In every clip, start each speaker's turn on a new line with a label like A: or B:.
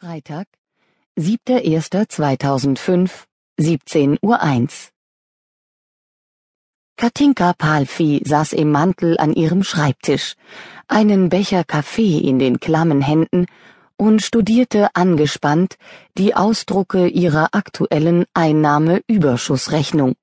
A: Freitag, 7.1.2005, 17.01 Uhr. Katinka Palfi saß im Mantel an ihrem Schreibtisch, einen Becher Kaffee in den klammen Händen und studierte angespannt die Ausdrucke ihrer aktuellen Einnahmeüberschussrechnung.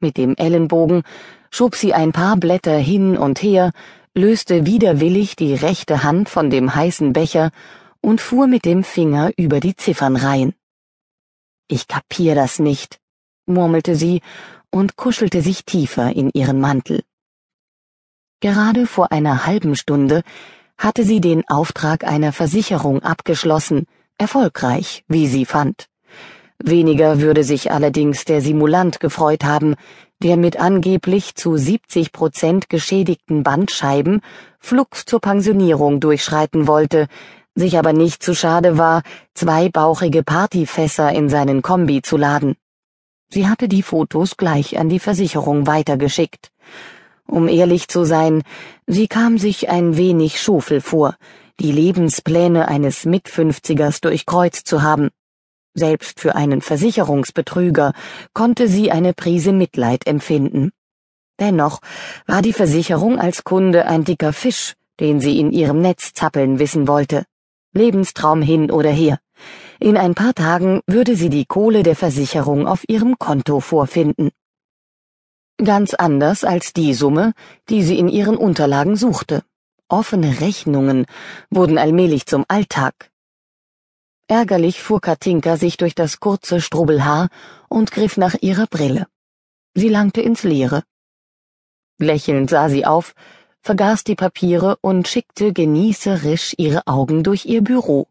A: Mit dem Ellenbogen schob sie ein paar Blätter hin und her, löste widerwillig die rechte Hand von dem heißen Becher und fuhr mit dem Finger über die Ziffernreihen. Ich kapier das nicht, murmelte sie und kuschelte sich tiefer in ihren Mantel. Gerade vor einer halben Stunde hatte sie den Auftrag einer Versicherung abgeschlossen, erfolgreich, wie sie fand. Weniger würde sich allerdings der Simulant gefreut haben, der mit angeblich zu 70 Prozent geschädigten Bandscheiben flugs zur Pensionierung durchschreiten wollte, sich aber nicht zu schade war, zwei bauchige Partyfässer in seinen Kombi zu laden. Sie hatte die Fotos gleich an die Versicherung weitergeschickt. Um ehrlich zu sein, sie kam sich ein wenig schofel vor, die Lebenspläne eines Mitfünfzigers durchkreuzt zu haben. Selbst für einen Versicherungsbetrüger konnte sie eine Prise Mitleid empfinden. Dennoch war die Versicherung als Kunde ein dicker Fisch, den sie in ihrem Netz zappeln wissen wollte. Lebenstraum hin oder her. In ein paar Tagen würde sie die Kohle der Versicherung auf ihrem Konto vorfinden. Ganz anders als die Summe, die sie in ihren Unterlagen suchte. Offene Rechnungen wurden allmählich zum Alltag. Ärgerlich fuhr Katinka sich durch das kurze Strubbelhaar und griff nach ihrer Brille. Sie langte ins Leere. Lächelnd sah sie auf, vergaß die Papiere und schickte genießerisch ihre Augen durch ihr Büro,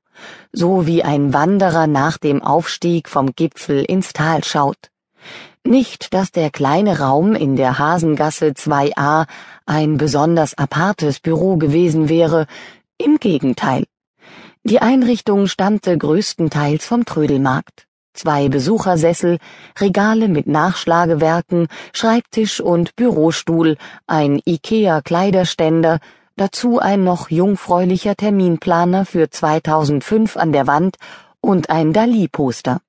A: so wie ein Wanderer nach dem Aufstieg vom Gipfel ins Tal schaut. Nicht, dass der kleine Raum in der Hasengasse 2a ein besonders apartes Büro gewesen wäre, im Gegenteil. Die Einrichtung stammte größtenteils vom Trödelmarkt zwei Besuchersessel, Regale mit Nachschlagewerken, Schreibtisch und Bürostuhl, ein IKEA-Kleiderständer, dazu ein noch jungfräulicher Terminplaner für 2005 an der Wand und ein Dali-Poster.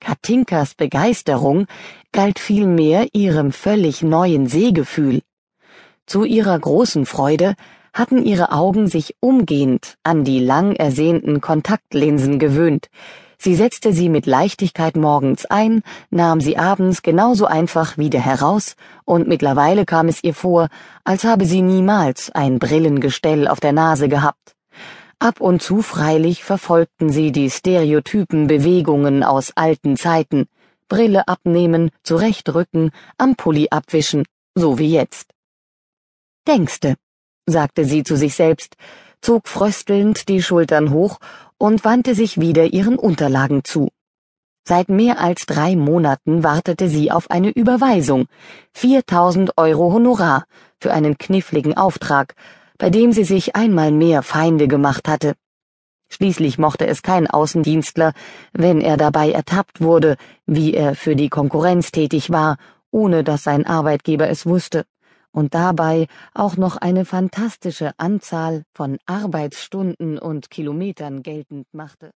A: Katinkas Begeisterung galt vielmehr ihrem völlig neuen Sehgefühl. Zu ihrer großen Freude hatten ihre Augen sich umgehend an die lang ersehnten Kontaktlinsen gewöhnt, Sie setzte sie mit Leichtigkeit morgens ein, nahm sie abends genauso einfach wieder heraus, und mittlerweile kam es ihr vor, als habe sie niemals ein Brillengestell auf der Nase gehabt. Ab und zu freilich verfolgten sie die stereotypen Bewegungen aus alten Zeiten, Brille abnehmen, zurechtrücken, am Pulli abwischen, so wie jetzt. Denkste, sagte sie zu sich selbst, zog fröstelnd die Schultern hoch und wandte sich wieder ihren Unterlagen zu. Seit mehr als drei Monaten wartete sie auf eine Überweisung, 4000 Euro Honorar für einen kniffligen Auftrag, bei dem sie sich einmal mehr Feinde gemacht hatte. Schließlich mochte es kein Außendienstler, wenn er dabei ertappt wurde, wie er für die Konkurrenz tätig war, ohne dass sein Arbeitgeber es wusste und dabei auch noch eine fantastische Anzahl von Arbeitsstunden und Kilometern geltend machte